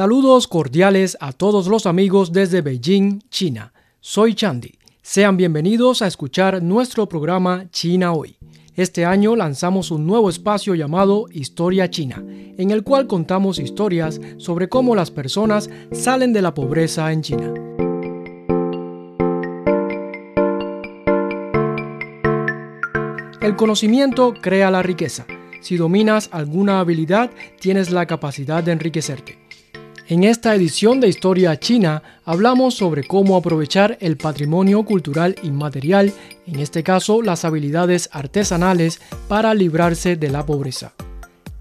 Saludos cordiales a todos los amigos desde Beijing, China. Soy Chandy. Sean bienvenidos a escuchar nuestro programa China Hoy. Este año lanzamos un nuevo espacio llamado Historia China, en el cual contamos historias sobre cómo las personas salen de la pobreza en China. El conocimiento crea la riqueza. Si dominas alguna habilidad, tienes la capacidad de enriquecerte. En esta edición de Historia China hablamos sobre cómo aprovechar el patrimonio cultural inmaterial, en este caso las habilidades artesanales, para librarse de la pobreza.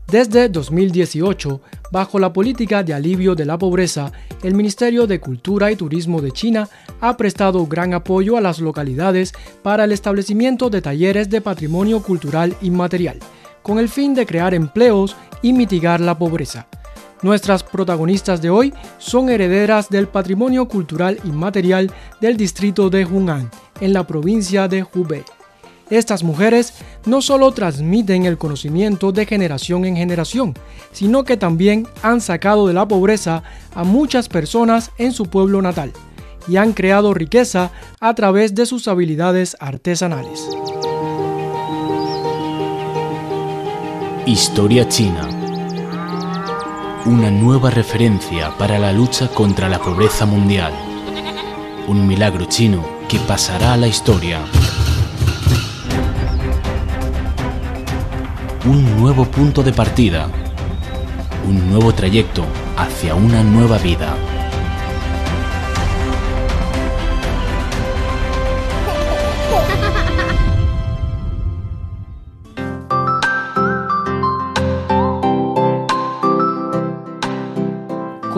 Desde 2018, bajo la política de alivio de la pobreza, el Ministerio de Cultura y Turismo de China ha prestado gran apoyo a las localidades para el establecimiento de talleres de patrimonio cultural inmaterial, con el fin de crear empleos y mitigar la pobreza. Nuestras protagonistas de hoy son herederas del patrimonio cultural inmaterial del distrito de Hunan, en la provincia de Hubei. Estas mujeres no solo transmiten el conocimiento de generación en generación, sino que también han sacado de la pobreza a muchas personas en su pueblo natal y han creado riqueza a través de sus habilidades artesanales. Historia China una nueva referencia para la lucha contra la pobreza mundial. Un milagro chino que pasará a la historia. Un nuevo punto de partida. Un nuevo trayecto hacia una nueva vida.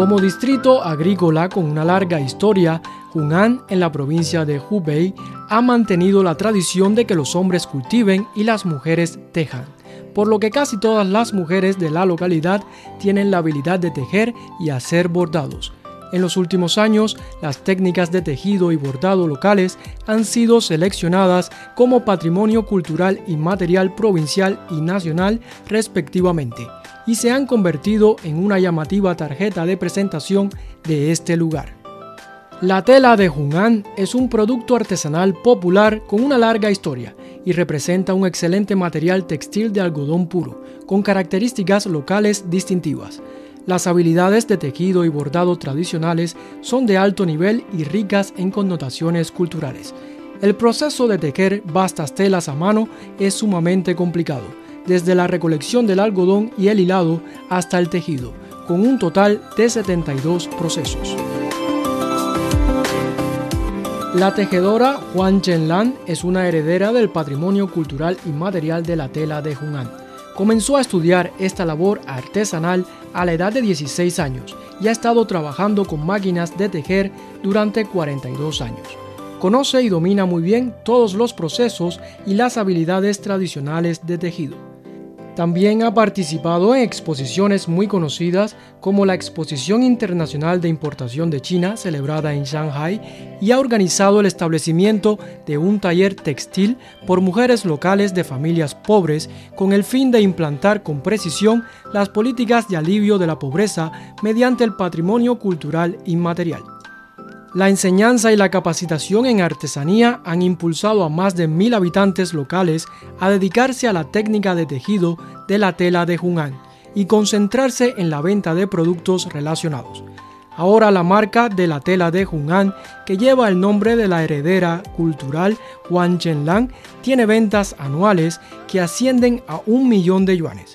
Como distrito agrícola con una larga historia, Hunan, en la provincia de Hubei, ha mantenido la tradición de que los hombres cultiven y las mujeres tejan, por lo que casi todas las mujeres de la localidad tienen la habilidad de tejer y hacer bordados. En los últimos años, las técnicas de tejido y bordado locales han sido seleccionadas como patrimonio cultural inmaterial provincial y nacional respectivamente y se han convertido en una llamativa tarjeta de presentación de este lugar. La tela de Hunan es un producto artesanal popular con una larga historia y representa un excelente material textil de algodón puro, con características locales distintivas. Las habilidades de tejido y bordado tradicionales son de alto nivel y ricas en connotaciones culturales. El proceso de tejer vastas telas a mano es sumamente complicado desde la recolección del algodón y el hilado hasta el tejido, con un total de 72 procesos. La tejedora Juan Chenlan es una heredera del patrimonio cultural inmaterial de la tela de Hunan. Comenzó a estudiar esta labor artesanal a la edad de 16 años y ha estado trabajando con máquinas de tejer durante 42 años. Conoce y domina muy bien todos los procesos y las habilidades tradicionales de tejido. También ha participado en exposiciones muy conocidas como la Exposición Internacional de Importación de China celebrada en Shanghai y ha organizado el establecimiento de un taller textil por mujeres locales de familias pobres con el fin de implantar con precisión las políticas de alivio de la pobreza mediante el patrimonio cultural inmaterial. La enseñanza y la capacitación en artesanía han impulsado a más de mil habitantes locales a dedicarse a la técnica de tejido de la tela de Hunan y concentrarse en la venta de productos relacionados. Ahora la marca de la tela de Hunan, que lleva el nombre de la heredera cultural Huan Chenlang, tiene ventas anuales que ascienden a un millón de yuanes.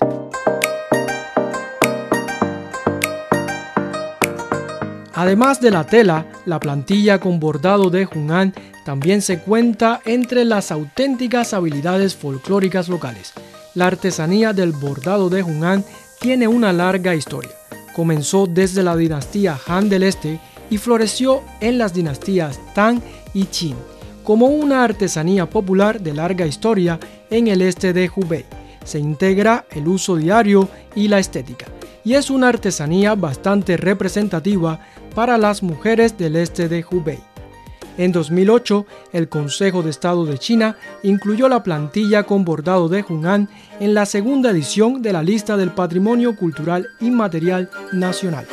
Además de la tela, la plantilla con bordado de Hunan también se cuenta entre las auténticas habilidades folclóricas locales. La artesanía del bordado de Hunan tiene una larga historia. Comenzó desde la dinastía Han del Este y floreció en las dinastías Tang y Qin, como una artesanía popular de larga historia en el este de Hubei. Se integra el uso diario y la estética, y es una artesanía bastante representativa para las mujeres del este de Hubei. En 2008, el Consejo de Estado de China incluyó la plantilla con bordado de Hunan en la segunda edición de la lista del Patrimonio Cultural Inmaterial Nacional.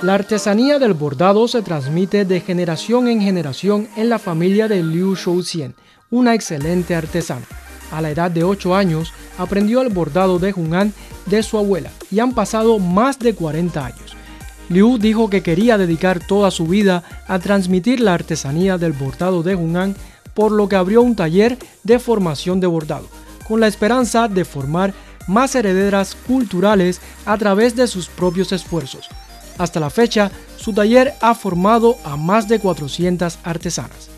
La artesanía del bordado se transmite de generación en generación en la familia de Liu Shouxian, una excelente artesana. A la edad de 8 años, aprendió el bordado de Hunan de su abuela y han pasado más de 40 años. Liu dijo que quería dedicar toda su vida a transmitir la artesanía del bordado de Hunan, por lo que abrió un taller de formación de bordado, con la esperanza de formar más herederas culturales a través de sus propios esfuerzos. Hasta la fecha, su taller ha formado a más de 400 artesanas.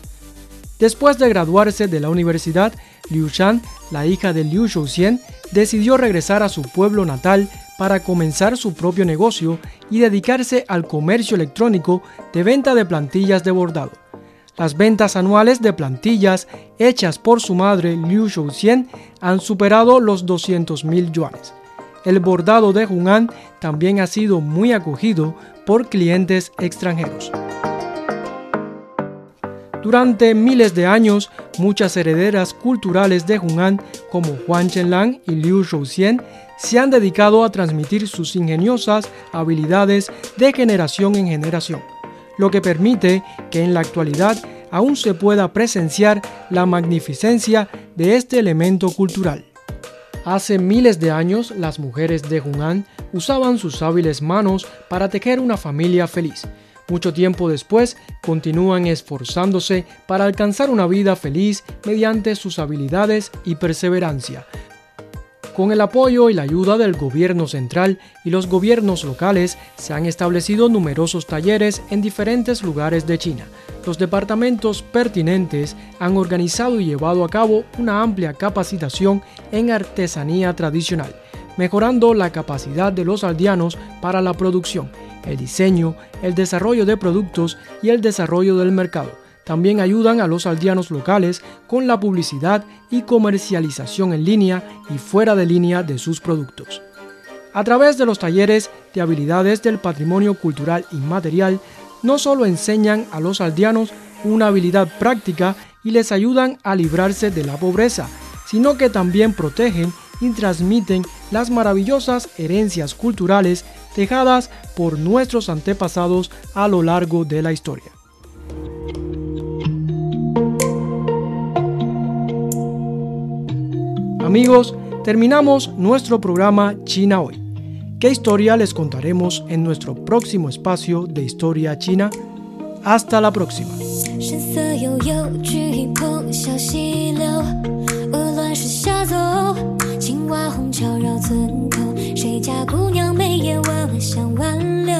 Después de graduarse de la universidad, Liu Shan, la hija de Liu Shouxian, decidió regresar a su pueblo natal para comenzar su propio negocio y dedicarse al comercio electrónico de venta de plantillas de bordado. Las ventas anuales de plantillas hechas por su madre Liu Shouxian han superado los 200.000 yuanes. El bordado de Hunan también ha sido muy acogido por clientes extranjeros. Durante miles de años, muchas herederas culturales de Hunan, como Huan Chenlang y Liu Shouxian, se han dedicado a transmitir sus ingeniosas habilidades de generación en generación, lo que permite que en la actualidad aún se pueda presenciar la magnificencia de este elemento cultural. Hace miles de años, las mujeres de Hunan usaban sus hábiles manos para tejer una familia feliz. Mucho tiempo después, continúan esforzándose para alcanzar una vida feliz mediante sus habilidades y perseverancia, con el apoyo y la ayuda del gobierno central y los gobiernos locales, se han establecido numerosos talleres en diferentes lugares de China. Los departamentos pertinentes han organizado y llevado a cabo una amplia capacitación en artesanía tradicional, mejorando la capacidad de los aldeanos para la producción, el diseño, el desarrollo de productos y el desarrollo del mercado también ayudan a los aldeanos locales con la publicidad y comercialización en línea y fuera de línea de sus productos. A través de los talleres de habilidades del patrimonio cultural inmaterial, no solo enseñan a los aldeanos una habilidad práctica y les ayudan a librarse de la pobreza, sino que también protegen y transmiten las maravillosas herencias culturales dejadas por nuestros antepasados a lo largo de la historia. Amigos, terminamos nuestro programa China Hoy. ¿Qué historia les contaremos en nuestro próximo espacio de Historia China? Hasta la próxima. 青瓦红桥绕村口，谁家姑娘眉眼弯弯想挽留。